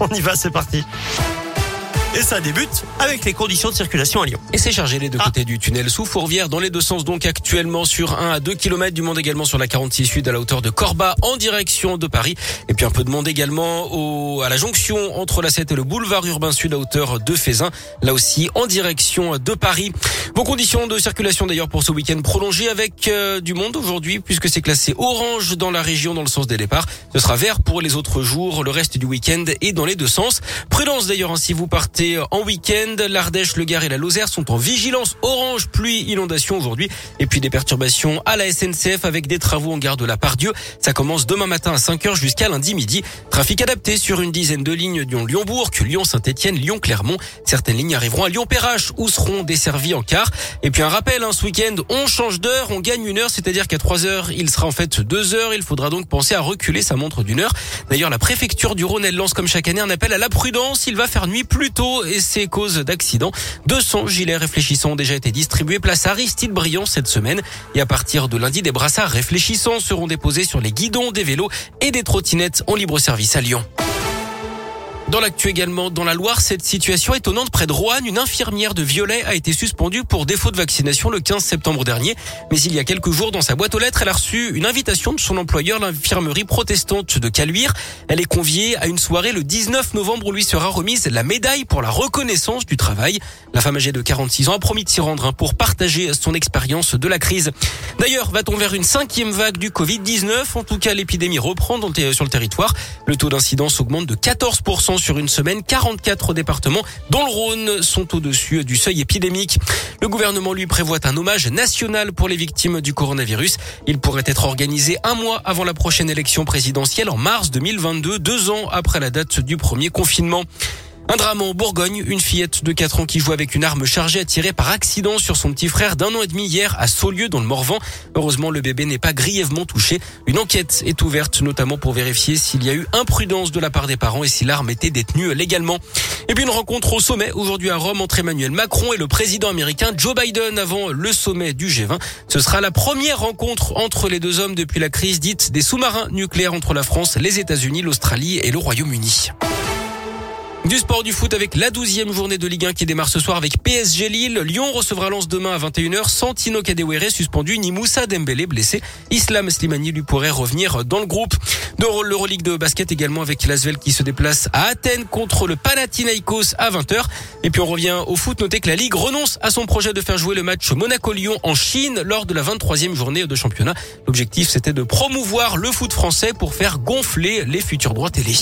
On y va, c'est parti. Et ça débute avec les conditions de circulation à Lyon. Et c'est chargé les deux ah. côtés du tunnel sous Fourvière dans les deux sens donc actuellement sur 1 à 2 km du monde également sur la 46 sud à la hauteur de Corba en direction de Paris. Et puis un peu de monde également au, à la jonction entre la 7 et le boulevard urbain sud à hauteur de Fézin. Là aussi en direction de Paris. Vos conditions de circulation d'ailleurs pour ce week-end prolongé avec euh, du monde aujourd'hui puisque c'est classé orange dans la région dans le sens des départs. Ce sera vert pour les autres jours, le reste du week-end et dans les deux sens. Prudence d'ailleurs hein, si vous partez en week-end. L'Ardèche, le Gard et la Lozère sont en vigilance orange pluie inondation aujourd'hui. Et puis des perturbations à la SNCF avec des travaux en gare de la Pardieu. Ça commence demain matin à 5h jusqu'à lundi midi. Trafic adapté sur une dizaine de lignes Lyon-Lyonbourg, Lyon-Saint-Etienne, Lyon-Clermont. Certaines lignes arriveront à Lyon-Perrache où seront desservies en car. Et puis un rappel, hein, ce week-end, on change d'heure, on gagne une heure, c'est-à-dire qu'à 3 heures, il sera en fait 2 heures. Il faudra donc penser à reculer sa montre d'une heure. D'ailleurs, la préfecture du Rhône, elle lance comme chaque année un appel à la prudence. Il va faire nuit plus tôt et ses causes d'accident. 200 gilets réfléchissants ont déjà été distribués place Aristide Briand cette semaine. Et à partir de lundi, des brassards réfléchissants seront déposés sur les guidons des vélos et des trottinettes en libre service à Lyon. Dans l'actu également, dans la Loire, cette situation étonnante près de Roanne, une infirmière de Violet a été suspendue pour défaut de vaccination le 15 septembre dernier. Mais il y a quelques jours, dans sa boîte aux lettres, elle a reçu une invitation de son employeur, l'infirmerie protestante de Caluire. Elle est conviée à une soirée le 19 novembre où lui sera remise la médaille pour la reconnaissance du travail. La femme âgée de 46 ans a promis de s'y rendre hein, pour partager son expérience de la crise. D'ailleurs, va-t-on vers une cinquième vague du Covid-19 En tout cas, l'épidémie reprend sur le territoire. Le taux d'incidence augmente de 14% sur une semaine. 44 départements, dont le Rhône, sont au-dessus du seuil épidémique. Le gouvernement lui prévoit un hommage national pour les victimes du coronavirus. Il pourrait être organisé un mois avant la prochaine élection présidentielle en mars 2022, deux ans après la date du premier confinement. Un drame en Bourgogne, une fillette de 4 ans qui joue avec une arme chargée a tiré par accident sur son petit frère d'un an et demi hier à Saulieu dans le Morvan. Heureusement, le bébé n'est pas grièvement touché. Une enquête est ouverte notamment pour vérifier s'il y a eu imprudence de la part des parents et si l'arme était détenue légalement. Et puis une rencontre au sommet aujourd'hui à Rome entre Emmanuel Macron et le président américain Joe Biden avant le sommet du G20. Ce sera la première rencontre entre les deux hommes depuis la crise dite des sous-marins nucléaires entre la France, les États-Unis, l'Australie et le Royaume-Uni. Du sport du foot avec la douzième journée de Ligue 1 qui démarre ce soir avec PSG Lille. Lyon recevra Lens demain à 21h. Santino Kadewere suspendu, ni Moussa Dembélé blessé. Islam Slimani lui pourrait revenir dans le groupe. De l'Euroleague de basket également avec Lasvel qui se déplace à Athènes contre le Panathinaikos à 20h. Et puis on revient au foot. Notez que la Ligue renonce à son projet de faire jouer le match Monaco-Lyon en Chine lors de la 23e journée de championnat. L'objectif c'était de promouvoir le foot français pour faire gonfler les futurs droits télé.